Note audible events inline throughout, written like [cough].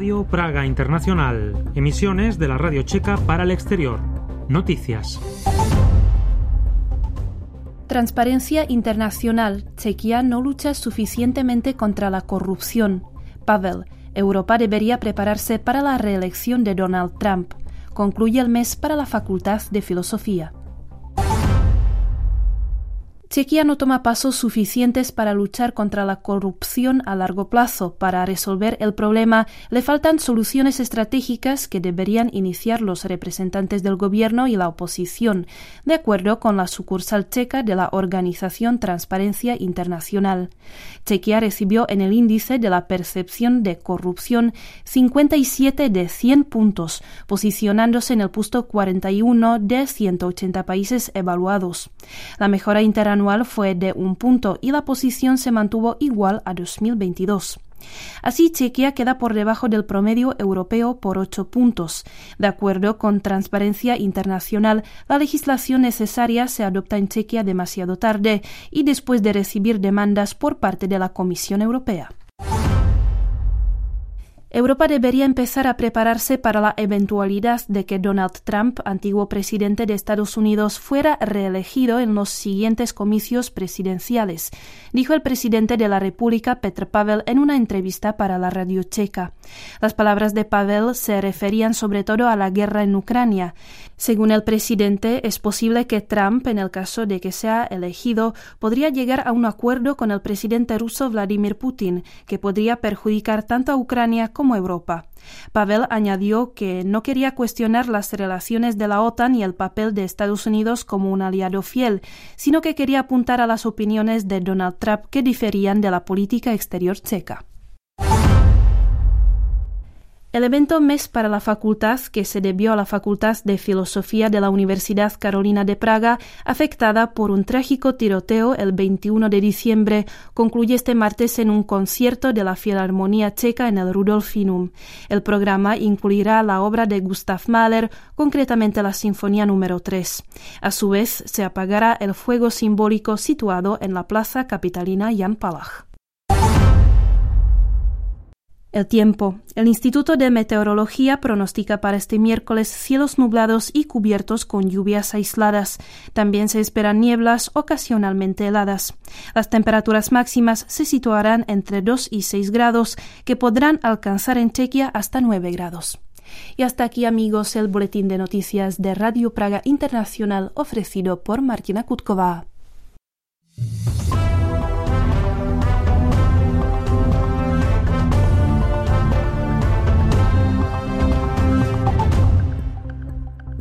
Radio Praga Internacional, emisiones de la Radio Checa para el exterior. Noticias. Transparencia Internacional. Chequia no lucha suficientemente contra la corrupción. Pavel. Europa debería prepararse para la reelección de Donald Trump. Concluye el mes para la Facultad de Filosofía. Chequia no toma pasos suficientes para luchar contra la corrupción a largo plazo. Para resolver el problema, le faltan soluciones estratégicas que deberían iniciar los representantes del gobierno y la oposición, de acuerdo con la sucursal checa de la Organización Transparencia Internacional. Chequia recibió en el índice de la percepción de corrupción 57 de 100 puntos, posicionándose en el puesto 41 de 180 países evaluados. La mejora interanual fue de un punto y la posición se mantuvo igual a 2022. Así, Chequia queda por debajo del promedio europeo por ocho puntos. De acuerdo con Transparencia Internacional, la legislación necesaria se adopta en Chequia demasiado tarde y después de recibir demandas por parte de la Comisión Europea. Europa debería empezar a prepararse para la eventualidad de que Donald Trump, antiguo presidente de Estados Unidos, fuera reelegido en los siguientes comicios presidenciales, dijo el presidente de la República, Petr Pavel, en una entrevista para la radio checa. Las palabras de Pavel se referían sobre todo a la guerra en Ucrania. Según el presidente, es posible que Trump, en el caso de que sea elegido, podría llegar a un acuerdo con el presidente ruso Vladimir Putin, que podría perjudicar tanto a Ucrania como Europa. Pavel añadió que no quería cuestionar las relaciones de la OTAN y el papel de Estados Unidos como un aliado fiel, sino que quería apuntar a las opiniones de Donald Trump que diferían de la política exterior checa. El evento Mes para la Facultad, que se debió a la Facultad de Filosofía de la Universidad Carolina de Praga, afectada por un trágico tiroteo el 21 de diciembre, concluye este martes en un concierto de la Filarmonía Checa en el Rudolfinum. El programa incluirá la obra de Gustav Mahler, concretamente la Sinfonía número 3. A su vez, se apagará el fuego simbólico situado en la plaza capitalina Jan Palach. El tiempo. El Instituto de Meteorología pronostica para este miércoles cielos nublados y cubiertos con lluvias aisladas. También se esperan nieblas ocasionalmente heladas. Las temperaturas máximas se situarán entre 2 y 6 grados, que podrán alcanzar en Chequia hasta 9 grados. Y hasta aquí, amigos, el boletín de noticias de Radio Praga Internacional ofrecido por Martina Kutkova.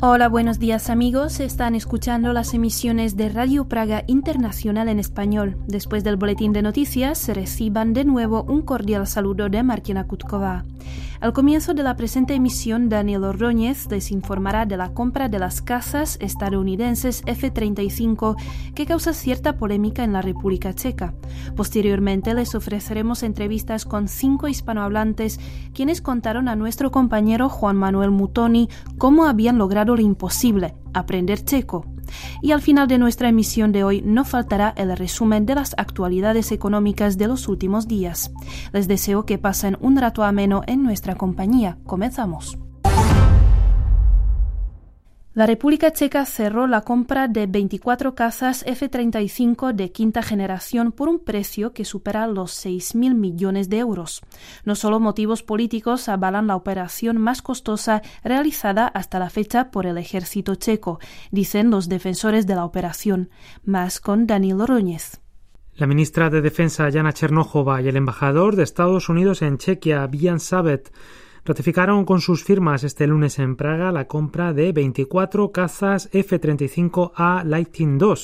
Hola, buenos días amigos. Están escuchando las emisiones de Radio Praga Internacional en español. Después del boletín de noticias, reciban de nuevo un cordial saludo de Martina Kutkova. Al comienzo de la presente emisión, Daniel Ordóñez les informará de la compra de las casas estadounidenses F-35 que causa cierta polémica en la República Checa. Posteriormente les ofreceremos entrevistas con cinco hispanohablantes quienes contaron a nuestro compañero Juan Manuel Mutoni cómo habían logrado lo imposible, aprender checo. Y al final de nuestra emisión de hoy no faltará el resumen de las actualidades económicas de los últimos días. Les deseo que pasen un rato ameno en nuestra compañía. Comenzamos. La República Checa cerró la compra de 24 casas F-35 de quinta generación por un precio que supera los 6.000 millones de euros. No solo motivos políticos avalan la operación más costosa realizada hasta la fecha por el ejército checo, dicen los defensores de la operación. Más con Daniel Oroñez. La ministra de Defensa Yana Chernojova y el embajador de Estados Unidos en Chequia, Bian Sabet, ratificaron con sus firmas este lunes en Praga la compra de 24 cazas F-35A Lightning II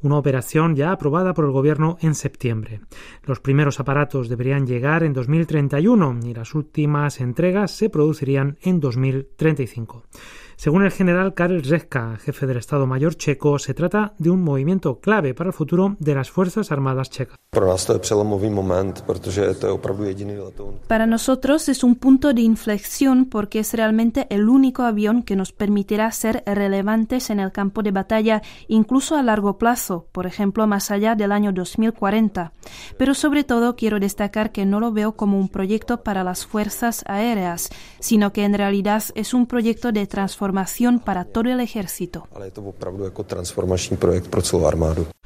una operación ya aprobada por el gobierno en septiembre. Los primeros aparatos deberían llegar en 2031 y las últimas entregas se producirían en 2035. Según el general Karel Řehka, jefe del Estado Mayor checo, se trata de un movimiento clave para el futuro de las Fuerzas Armadas checas. Para nosotros es un punto de inflexión porque es realmente el único avión que nos permitirá ser relevantes en el campo de batalla, incluso a largo plazo, por ejemplo, más allá del año 2040. Pero sobre todo quiero destacar que no lo veo como un proyecto para las fuerzas aéreas, sino que en realidad es un proyecto de transformación para todo el ejército.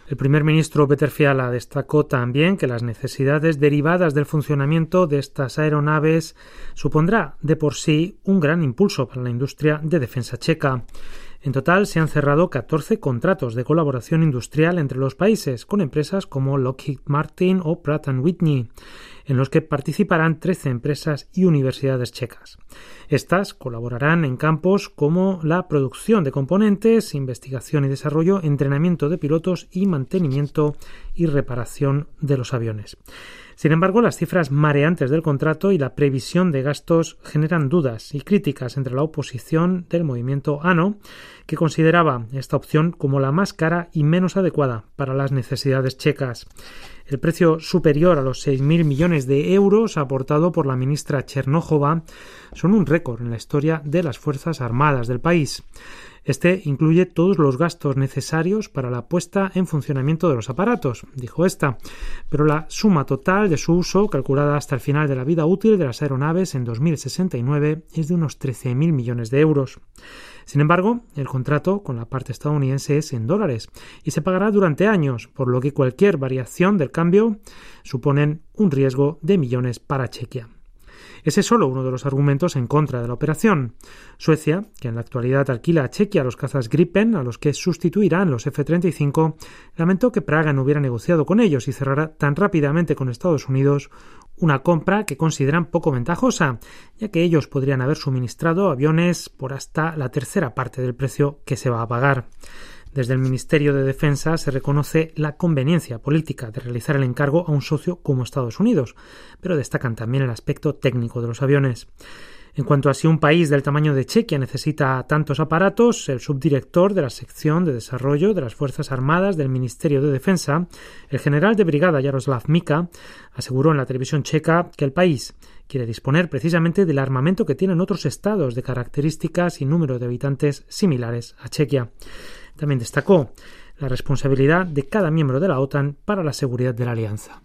El primer ministro Peter Fiala destacó también que las necesidades derivadas del funcionamiento de estas aeronaves supondrá de por sí un gran impulso para la industria de defensa checa. En total se han cerrado 14 contratos de colaboración industrial entre los países con empresas como Lockheed Martin o Pratt Whitney en los que participarán 13 empresas y universidades checas. Estas colaborarán en campos como la producción de componentes, investigación y desarrollo, entrenamiento de pilotos y mantenimiento y reparación de los aviones. Sin embargo, las cifras mareantes del contrato y la previsión de gastos generan dudas y críticas entre la oposición del movimiento ANO, que consideraba esta opción como la más cara y menos adecuada para las necesidades checas. El precio superior a los 6.000 millones de euros aportado por la ministra Chernójova son un récord en la historia de las Fuerzas Armadas del país. Este incluye todos los gastos necesarios para la puesta en funcionamiento de los aparatos, dijo esta, pero la suma total de su uso, calculada hasta el final de la vida útil de las aeronaves en 2069, es de unos 13.000 millones de euros. Sin embargo, el contrato con la parte estadounidense es en dólares y se pagará durante años, por lo que cualquier variación del cambio suponen un riesgo de millones para Chequia. Ese es solo uno de los argumentos en contra de la operación. Suecia, que en la actualidad alquila a Chequia los cazas Gripen, a los que sustituirán los F-35, lamentó que Praga no hubiera negociado con ellos y cerrara tan rápidamente con Estados Unidos una compra que consideran poco ventajosa, ya que ellos podrían haber suministrado aviones por hasta la tercera parte del precio que se va a pagar. Desde el Ministerio de Defensa se reconoce la conveniencia política de realizar el encargo a un socio como Estados Unidos, pero destacan también el aspecto técnico de los aviones. En cuanto a si un país del tamaño de Chequia necesita tantos aparatos, el subdirector de la sección de desarrollo de las Fuerzas Armadas del Ministerio de Defensa, el general de brigada Jaroslav Mika, aseguró en la televisión checa que el país quiere disponer precisamente del armamento que tienen otros estados de características y número de habitantes similares a Chequia. También destacó la responsabilidad de cada miembro de la OTAN para la seguridad de la alianza.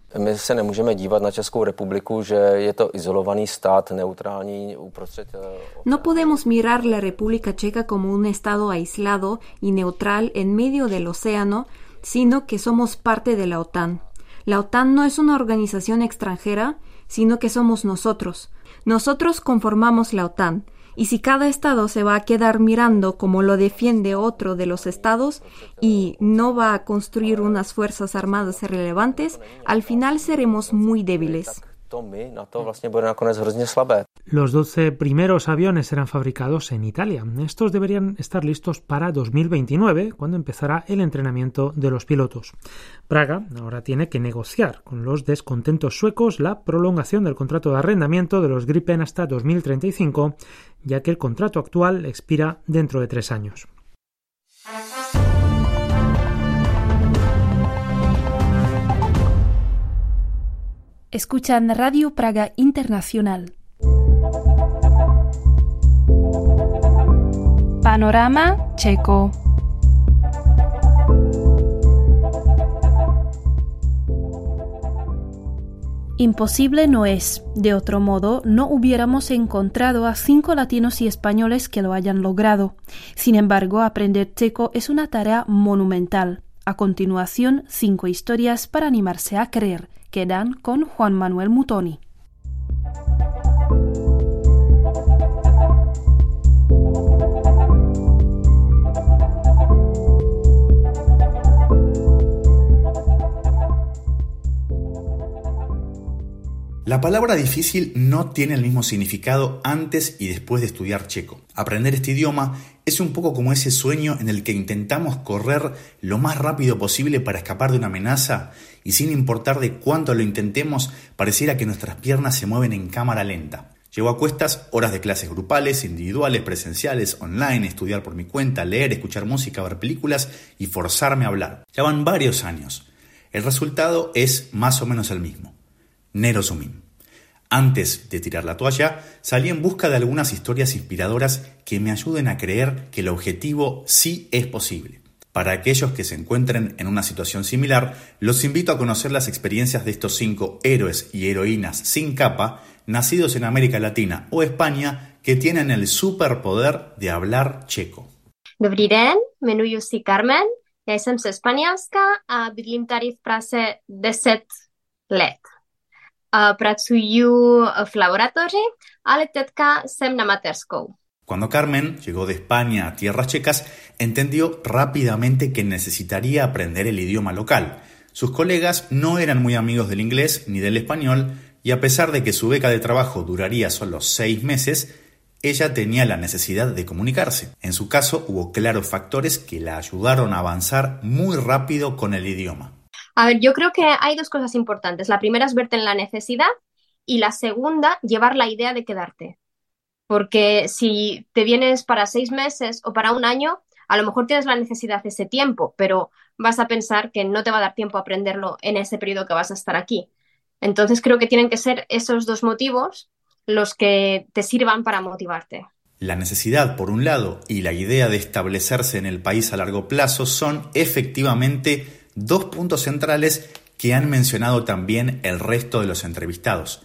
No podemos mirar la República Checa como un estado aislado y neutral en medio del océano, sino que somos parte de la OTAN. La OTAN no es una organización extranjera, sino que somos nosotros. Nosotros conformamos la OTAN y si cada estado se va a quedar mirando como lo defiende otro de los estados y no va a construir unas fuerzas armadas relevantes, al final seremos muy débiles. Los 12 primeros aviones serán fabricados en Italia. Estos deberían estar listos para 2029, cuando empezará el entrenamiento de los pilotos. Praga ahora tiene que negociar con los descontentos suecos la prolongación del contrato de arrendamiento de los Gripen hasta 2035, ya que el contrato actual expira dentro de tres años. Escuchan Radio Praga Internacional. Panorama checo. Imposible no es. De otro modo, no hubiéramos encontrado a cinco latinos y españoles que lo hayan logrado. Sin embargo, aprender checo es una tarea monumental. A continuación, cinco historias para animarse a creer quedan con Juan Manuel Mutoni. La palabra difícil no tiene el mismo significado antes y después de estudiar checo. Aprender este idioma es un poco como ese sueño en el que intentamos correr lo más rápido posible para escapar de una amenaza y sin importar de cuánto lo intentemos, pareciera que nuestras piernas se mueven en cámara lenta. Llevo a cuestas horas de clases grupales, individuales, presenciales, online, estudiar por mi cuenta, leer, escuchar música, ver películas y forzarme a hablar. Ya van varios años. El resultado es más o menos el mismo. Nero Sumim. Antes de tirar la toalla, salí en busca de algunas historias inspiradoras que me ayuden a creer que el objetivo sí es posible. Para aquellos que se encuentren en una situación similar, los invito a conocer las experiencias de estos cinco héroes y heroínas sin capa nacidos en América Latina o España que tienen el superpoder de hablar checo. Dobrý den, jmenuji si Carmen, jsem Španělska a bydlím tady v Praze 10 let. A pracuji v laboratoři, ale teďka jsem na. Cuando Carmen llegó de España a tierras checas, entendió rápidamente que necesitaría aprender el idioma local. Sus colegas no eran muy amigos del inglés ni del español, y a pesar de que su beca de trabajo duraría solo seis meses, ella tenía la necesidad de comunicarse. En su caso, hubo claros factores que la ayudaron a avanzar muy rápido con el idioma. A ver, yo creo que hay dos cosas importantes. La primera es verte en la necesidad y la segunda, llevar la idea de quedarte. Porque si te vienes para seis meses o para un año, a lo mejor tienes la necesidad de ese tiempo, pero vas a pensar que no te va a dar tiempo a aprenderlo en ese periodo que vas a estar aquí. Entonces creo que tienen que ser esos dos motivos los que te sirvan para motivarte. La necesidad, por un lado, y la idea de establecerse en el país a largo plazo son efectivamente dos puntos centrales que han mencionado también el resto de los entrevistados.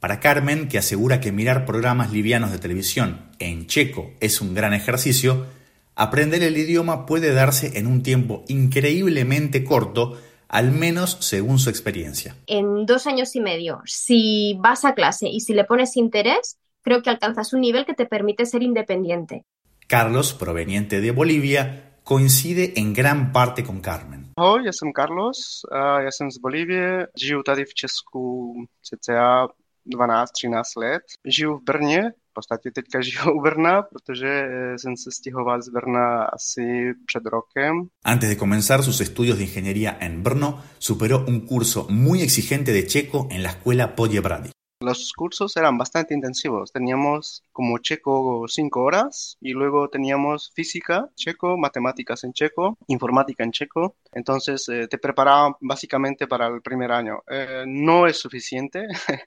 Para Carmen, que asegura que mirar programas livianos de televisión en checo es un gran ejercicio, aprender el idioma puede darse en un tiempo increíblemente corto al menos según su experiencia. En dos años y medio, si vas a clase y si le pones interés, creo que alcanzas un nivel que te permite ser independiente. Carlos, proveniente de Bolivia, coincide en gran parte con Carmen. Ahoj, já jsem Carlos, já jsem z Bolívie, žiju tady v Česku cca 12-13 let. Žiju v Brně, v podstatě teďka [laughs] žiju u Brna, protože eh, jsem se stěhoval z Brna asi před rokem. Antes de comenzar sus estudios de ingeniería en Brno, superó un curso muy exigente de checo en la escuela Poděbrady. Los cursos eran bastante intensivos. Teníamos como checo cinco horas y luego teníamos física checo, matemáticas en checo, informática en checo. Entonces eh, te preparaban básicamente para el primer año. Eh, no es suficiente. [laughs]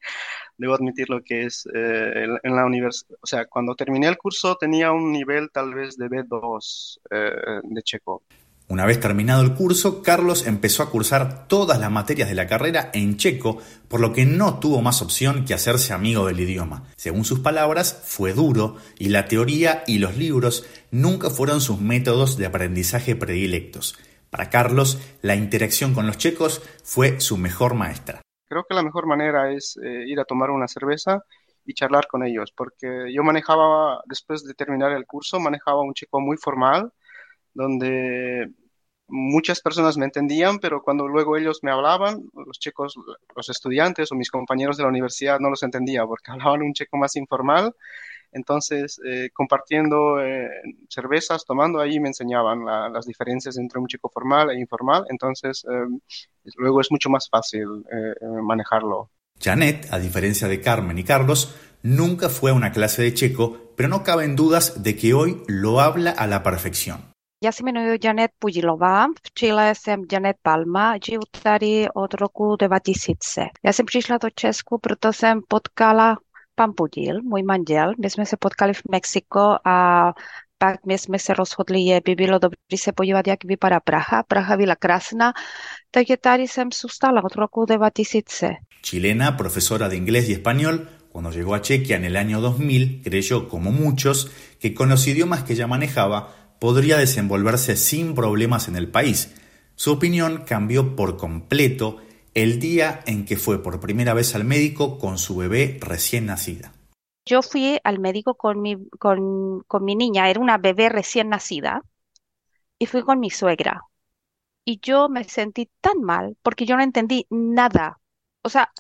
Debo admitir lo que es eh, en la universidad. O sea, cuando terminé el curso tenía un nivel tal vez de B2 de checo. Una vez terminado el curso, Carlos empezó a cursar todas las materias de la carrera en checo, por lo que no tuvo más opción que hacerse amigo del idioma. Según sus palabras, fue duro y la teoría y los libros nunca fueron sus métodos de aprendizaje predilectos. Para Carlos, la interacción con los checos fue su mejor maestra. Creo que la mejor manera es eh, ir a tomar una cerveza y charlar con ellos, porque yo manejaba, después de terminar el curso, manejaba un checo muy formal, donde muchas personas me entendían, pero cuando luego ellos me hablaban, los chicos, los estudiantes o mis compañeros de la universidad no los entendía porque [laughs] hablaban un checo más informal. Entonces, eh, compartiendo eh, cervezas, tomando ahí, me enseñaban las diferencias entre un chico formal e informal. Entonces, eh, luego es mucho más fácil manejarlo. Janet, a diferencia de Carmen y Carlos, nunca fue a una clase de checo, pero no caben dudas de que hoy lo habla a la perfección. Já se jmenuji Janet Pudilová, v Chile jsem Janet Palma, žiju tady od roku 2000. Já jsem přišla do Česku, proto jsem potkala pan Pudil, můj manžel. My jsme se potkali v Mexiko a pak my jsme se rozhodli, že by bylo dobré se podívat, jak vypadá Praha. Praha byla krásná, takže tady jsem zůstala od roku 2000. Chilena, profesora de inglés y español, cuando llegó a Chequia en el año 2000, creyó, como muchos, que con los idiomas que ya manejaba podría desenvolverse sin problemas en el país. Su opinión cambió por completo el día en que fue por primera vez al médico con su bebé recién nacida. Yo fui al médico con mi, niña, era una bebé recién nacida, y fui con mi suegra. Y yo me sentí tan mal porque yo no entendí nada. O sea,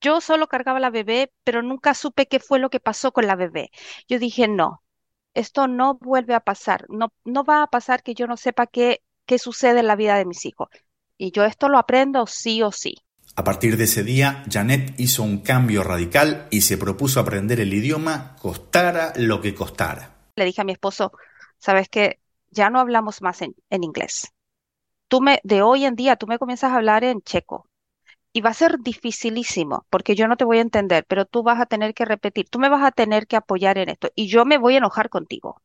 yo solo cargaba la bebé, pero nunca supe qué fue lo que pasó con la bebé. Yo dije, no, esto no vuelve a pasar, no, no va a pasar que yo no sepa qué, qué sucede en la vida de mis hijos. Y yo esto lo aprendo sí o sí. A partir de ese día, Janet hizo un cambio radical y se propuso aprender el idioma costara lo que costara. Le dije a mi esposo, sabes que ya no hablamos más en, en inglés. Tú me, de hoy en día, tú me comienzas a hablar en checo y va a ser dificilísimo porque yo no te voy a entender, pero tú vas a tener que repetir, tú me vas a tener que apoyar en esto y yo me voy a enojar contigo.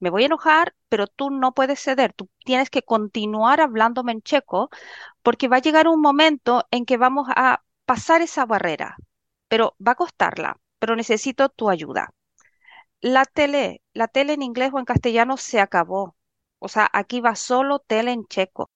Me voy a enojar, pero tú no puedes ceder, tú tienes que continuar hablándome en checo porque va a llegar un momento en que vamos a pasar esa barrera, pero va a costarla, pero necesito tu ayuda. La tele, la tele en inglés o en castellano se acabó. O sea, aquí va solo tele en checo.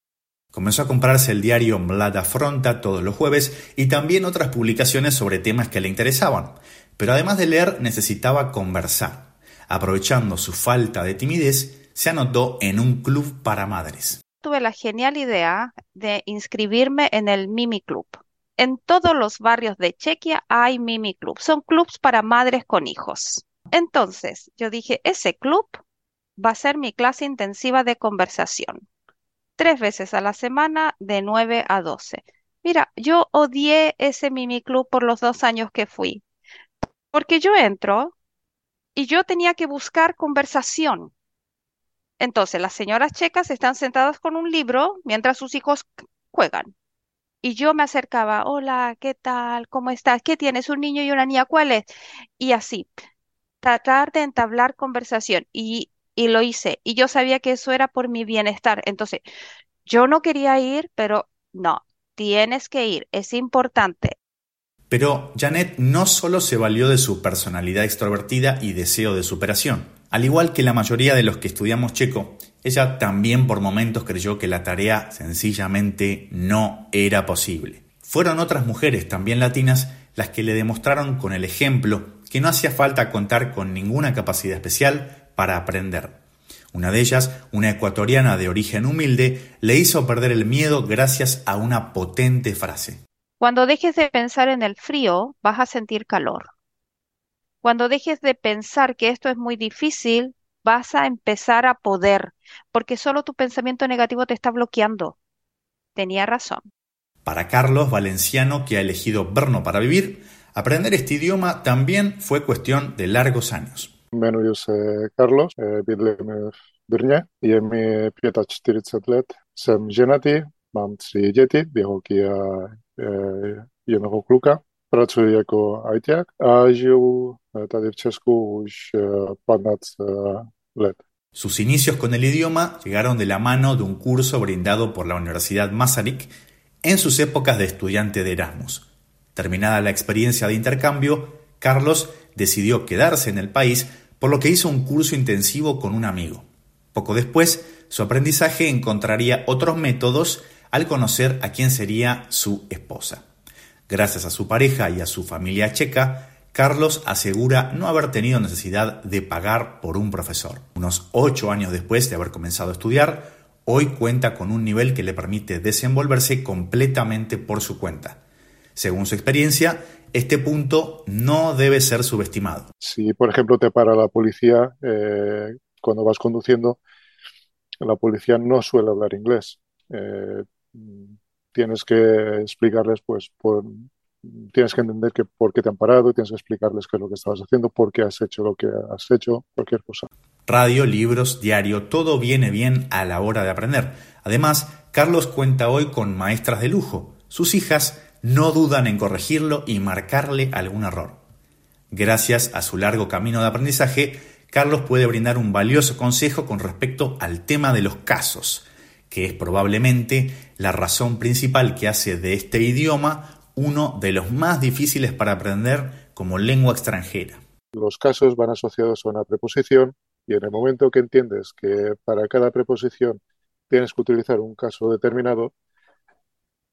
Comenzó a comprarse el diario Mlada Fronta todos los jueves y también otras publicaciones sobre temas que le interesaban. Pero además de leer, necesitaba conversar. Aprovechando su falta de timidez, se anotó en un club para madres. Tuve la genial idea de inscribirme en el Mimi Club. En todos los barrios de Chequia hay Mimi Club. Son clubs para madres con hijos. Entonces, yo dije, ese club va a ser mi clase intensiva de conversación tres veces a la semana de 9 a 12. Mira, yo odié ese Mimi Club por los dos años que fui, porque yo entro y yo tenía que buscar conversación. Entonces, las señoras checas están sentadas con un libro mientras sus hijos juegan. Y yo me acercaba, hola, ¿qué tal? ¿Cómo estás? ¿Qué tienes? ¿Un niño y una niña? ¿Cuál es? Y así, tratar de entablar conversación. Y y lo hice. Y yo sabía que eso era por mi bienestar. Entonces, yo no quería ir, pero no, tienes que ir, es importante. Pero Janet no solo se valió de su personalidad extrovertida y deseo de superación. Al igual que la mayoría de los que estudiamos checo, ella también por momentos creyó que la tarea sencillamente no era posible. Fueron otras mujeres también latinas las que le demostraron con el ejemplo que no hacía falta contar con ninguna capacidad especial para aprender. Una de ellas, una ecuatoriana de origen humilde, le hizo perder el miedo gracias a una potente frase. Cuando dejes de pensar en el frío, vas a sentir calor. Cuando dejes de pensar que esto es muy difícil, vas a empezar a poder, porque solo tu pensamiento negativo te está bloqueando. Tenía razón. Para Carlos Valenciano, que ha elegido Brno para vivir, aprender este idioma también fue cuestión de largos años. Jmenuji se Carlos, bydlím v Brně, je mi 45 let, jsem ženatý, mám tři děti, dvě holky a jednoho kluka. Pracuji jako ajťák a žiju tady v Česku už 15 let. Sus inicios con el idioma llegaron de la mano de un curso brindado por la Universidad Masaryk en sus épocas de estudiante de Erasmus. Terminada la experiencia de intercambio, Carlos decidió quedarse en el país, por lo que hizo un curso intensivo con un amigo. Poco después, su aprendizaje encontraría otros métodos al conocer a quién sería su esposa. Gracias a su pareja y a su familia checa, Carlos asegura no haber tenido necesidad de pagar por un profesor. Unos ocho años después de haber comenzado a estudiar, hoy cuenta con un nivel que le permite desenvolverse completamente por su cuenta. Según su experiencia, este punto no debe ser subestimado. Si, por ejemplo, te para la policía eh, cuando vas conduciendo, la policía no suele hablar inglés. Eh, tienes que explicarles, pues, tienes que entender que por qué te han parado, tienes que explicarles qué es lo que estabas haciendo, por qué has hecho lo que has hecho, cualquier cosa. Radio, libros, diario, todo viene bien a la hora de aprender. Además, Carlos cuenta hoy con maestras de lujo. Sus hijas no dudan en corregirlo y marcarle algún error. Gracias a su largo camino de aprendizaje, Carlos puede brindar un valioso consejo con respecto al tema de los casos, que es probablemente la razón principal que hace de este idioma uno de los más difíciles para aprender como lengua extranjera. Los casos van asociados a una preposición y en el momento que entiendes que para cada preposición tienes que utilizar un caso determinado,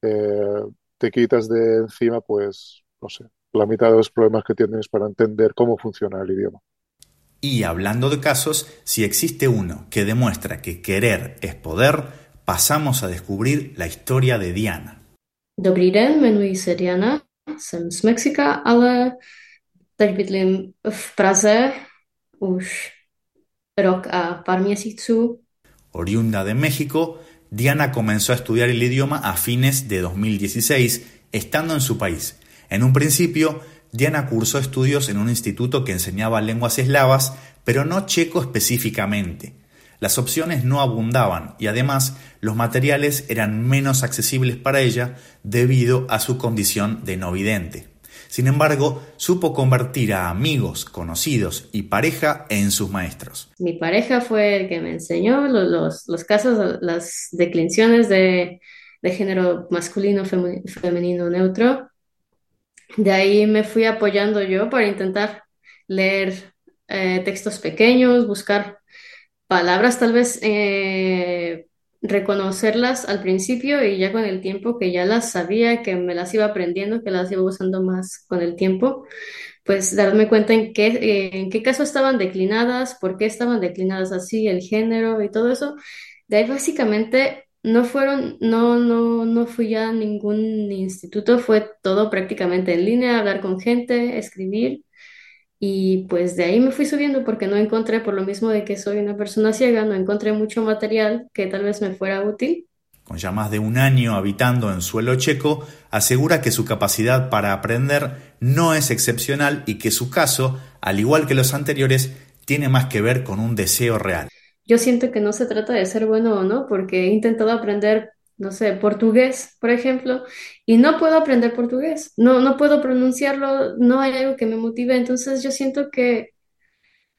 eh, te quitas de encima, pues, no sé, la mitad de los problemas que tienes para entender cómo funciona el idioma. Y hablando de casos, si existe uno que demuestra que querer es poder, pasamos a descubrir la historia de Diana. Dobrý den, jmenuji se Diana, jsem z Mexika, ale teď bydlím v Praze už rok a pár měsíců. Oriunda de México, Diana comenzó a estudiar el idioma a fines de 2016 estando en su país. En un principio, Diana cursó estudios en un instituto que enseñaba lenguas eslavas, pero no checo específicamente. Las opciones no abundaban y además los materiales eran menos accesibles para ella debido a su condición de no vidente. Sin embargo, supo convertir a amigos, conocidos y pareja en sus maestros. Mi pareja fue el que me enseñó los, casos, las declinaciones de, género masculino, femenino, neutro. De ahí me fui apoyando yo para intentar leer eh, textos pequeños, buscar palabras tal vez eh, reconocerlas al principio y ya con el tiempo que ya las sabía, que me las iba aprendiendo, que las iba usando más con el tiempo, pues darme cuenta en qué, eh, en qué caso estaban declinadas, por qué estaban declinadas así, el género y todo eso. De ahí básicamente no fueron, no, no, no fui a ningún instituto, fue todo prácticamente en línea, hablar con gente, escribir y pues de ahí me fui subiendo porque no encontré, por lo mismo de que soy una persona ciega, no encontré mucho material que tal vez me fuera útil. Con ya más de un año habitando en suelo checo, asegura que su capacidad para aprender no es excepcional y que su caso, al igual que los anteriores, tiene más que ver con un deseo real. Yo siento que no se trata de ser bueno o no, porque he intentado aprender no sé, portugués, por ejemplo, y no puedo aprender portugués, no, no puedo pronunciarlo, no hay algo que me motive, entonces yo siento que,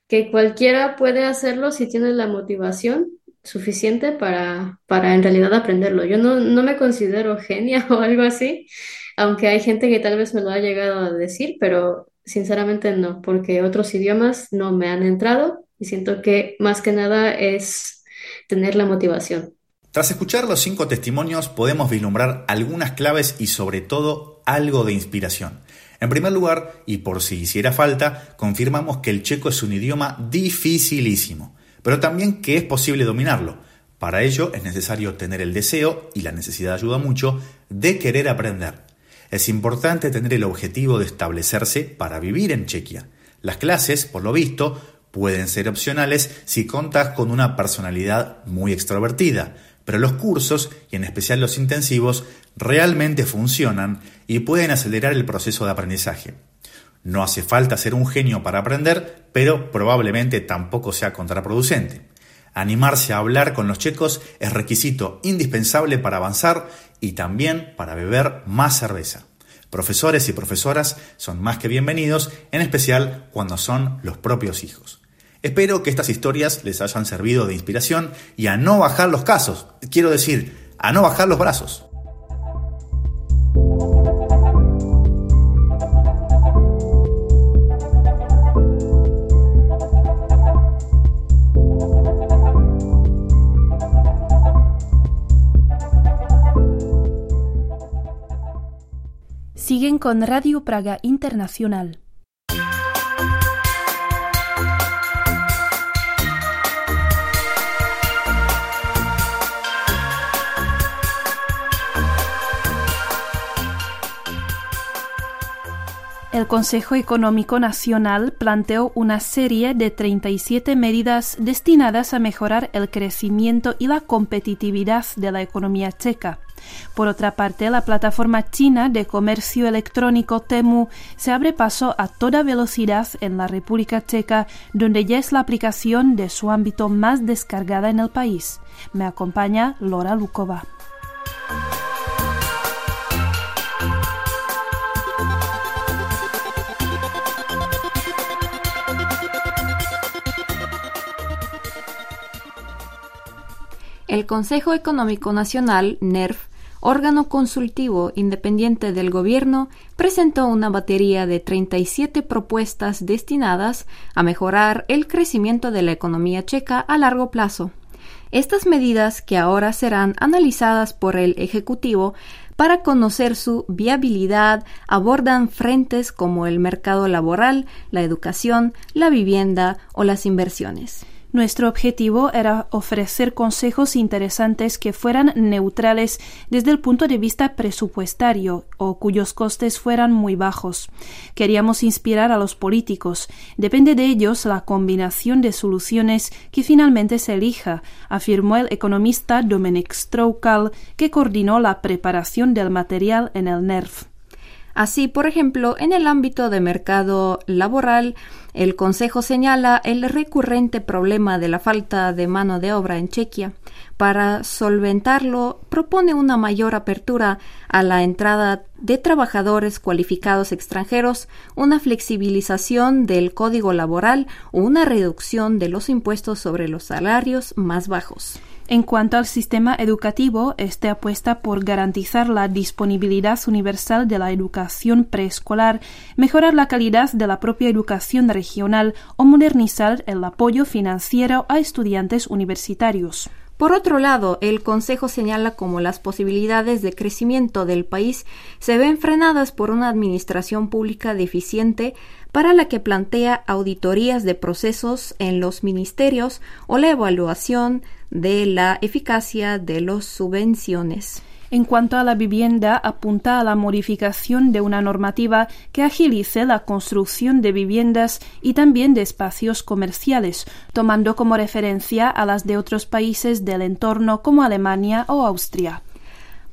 que cualquiera puede hacerlo si tiene la motivación suficiente para, para en realidad aprenderlo. Yo no, no me considero genia [laughs] o algo así, aunque hay gente que tal vez me lo ha llegado a decir, pero sinceramente no, porque otros idiomas no me han entrado y siento que más que nada es tener la motivación. Tras escuchar los cinco testimonios podemos vislumbrar algunas claves y sobre todo algo de inspiración. En primer lugar, y por si hiciera falta, confirmamos que el checo es un idioma dificilísimo, pero también que es posible dominarlo. Para ello es necesario tener el deseo, y la necesidad ayuda mucho, de querer aprender. Es importante tener el objetivo de establecerse para vivir en Chequia. Las clases, por lo visto, pueden ser opcionales si contas con una personalidad muy extrovertida, pero los cursos, y en especial los intensivos, realmente funcionan y pueden acelerar el proceso de aprendizaje. No hace falta ser un genio para aprender, pero probablemente tampoco sea contraproducente. Animarse a hablar con los checos es requisito indispensable para avanzar y también para beber más cerveza. Profesores y profesoras son más que bienvenidos, en especial cuando son los propios hijos. Espero que estas historias les hayan servido de inspiración y a no bajar los casos, quiero decir, a no bajar los brazos. Siguen con Radio Praga Internacional. El Consejo Económico Nacional planteó una serie de 37 medidas destinadas a mejorar el crecimiento y la competitividad de la economía checa. Por otra parte, la plataforma china de comercio electrónico Temu se abre paso a toda velocidad en la República Checa, donde ya es la aplicación de su ámbito más descargada en el país. Me acompaña Laura Lukova. El Consejo Económico Nacional, NERF, órgano consultivo independiente del gobierno, presentó una batería de 37 propuestas destinadas a mejorar el crecimiento de la economía checa a largo plazo. Estas medidas, que ahora serán analizadas por el Ejecutivo para conocer su viabilidad, abordan frentes como el mercado laboral, la educación, la vivienda o las inversiones. Nuestro objetivo era ofrecer consejos interesantes que fueran neutrales desde el punto de vista presupuestario o cuyos costes fueran muy bajos. Queríamos inspirar a los políticos. Depende de ellos la combinación de soluciones que finalmente se elija, afirmó el economista Dominic Stroukal, que coordinó la preparación del material en el NERF. Así, por ejemplo, en el ámbito de mercado laboral, el Consejo señala el recurrente problema de la falta de mano de obra en Chequia. Para solventarlo, propone una mayor apertura a la entrada de trabajadores cualificados extranjeros, una flexibilización del código laboral o una reducción de los impuestos sobre los salarios más bajos. En cuanto al sistema educativo, este apuesta por garantizar la disponibilidad universal de la educación preescolar, mejorar la calidad de la propia educación regional o modernizar el apoyo financiero a estudiantes universitarios. Por otro lado, el Consejo señala como las posibilidades de crecimiento del país se ven frenadas por una administración pública deficiente para la que plantea auditorías de procesos en los ministerios o la evaluación de la eficacia de las subvenciones. En cuanto a la vivienda, apunta a la modificación de una normativa que agilice la construcción de viviendas y también de espacios comerciales, tomando como referencia a las de otros países del entorno como Alemania o Austria.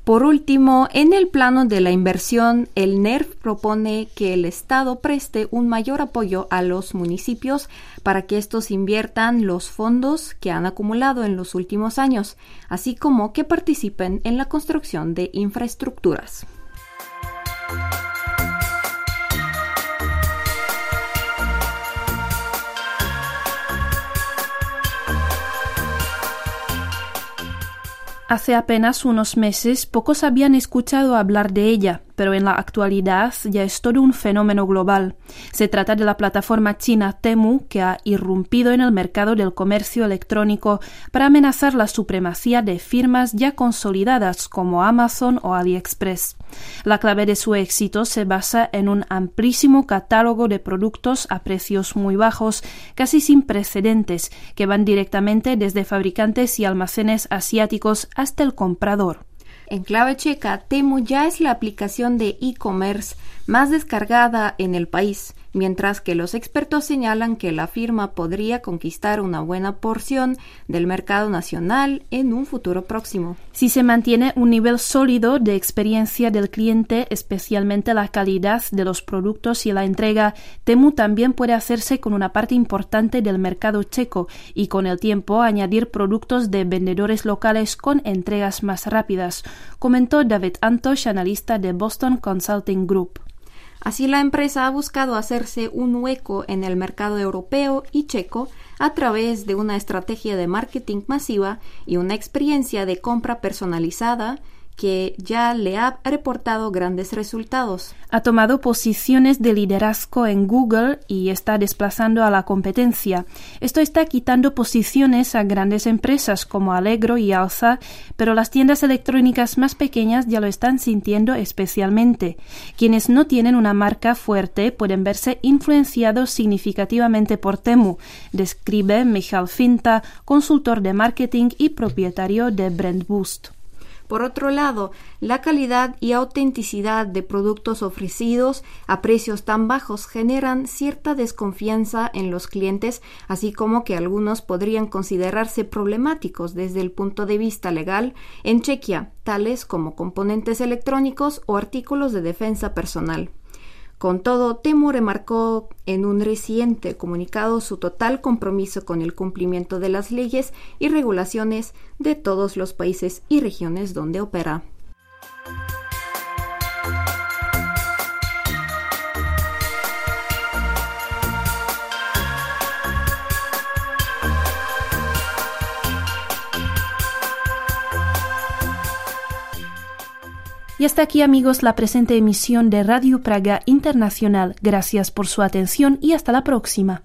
Por último, en el plano de la inversión, el NERF propone que el Estado preste un mayor apoyo a los municipios para que estos inviertan los fondos que han acumulado en los últimos años, así como que participen en la construcción de infraestructuras. Hace apenas unos meses pocos habían escuchado hablar de ella, pero en la actualidad ya es todo un fenómeno global. Se trata de la plataforma china Temu que ha irrumpido en el mercado del comercio electrónico para amenazar la supremacía de firmas ya consolidadas como Amazon o AliExpress. La clave de su éxito se basa en un amplísimo catálogo de productos a precios muy bajos, casi sin precedentes, que van directamente desde fabricantes y almacenes asiáticos hasta el comprador. En clave checa, Temu ya es la aplicación de e-commerce más descargada en el país, mientras que los expertos señalan que la firma podría conquistar una buena porción del mercado nacional en un futuro próximo. Si se mantiene un nivel sólido de experiencia del cliente, especialmente la calidad de los productos y la entrega, Temu también puede hacerse con una parte importante del mercado checo y con el tiempo añadir productos de vendedores locales con entregas más rápidas, comentó David Antosh, analista de Boston Consulting Group. Así la empresa ha buscado hacerse un hueco en el mercado europeo y checo a través de una estrategia de marketing masiva y una experiencia de compra personalizada que ya le ha reportado grandes resultados. Ha tomado posiciones de liderazgo en Google y está desplazando a la competencia. Esto está quitando posiciones a grandes empresas como Allegro y Alza, pero las tiendas electrónicas más pequeñas ya lo están sintiendo especialmente. Quienes no tienen una marca fuerte pueden verse influenciados significativamente por Temu, describe Michal Finta, consultor de marketing y propietario de Brand Boost. Por otro lado, la calidad y autenticidad de productos ofrecidos a precios tan bajos generan cierta desconfianza en los clientes, así como que algunos podrían considerarse problemáticos desde el punto de vista legal en Chequia, tales como componentes electrónicos o artículos de defensa personal. Con todo, Temu remarcó en un reciente comunicado su total compromiso con el cumplimiento de las leyes y regulaciones de todos los países y regiones donde opera. Y hasta aquí amigos la presente emisión de Radio Praga Internacional. Gracias por su atención y hasta la próxima.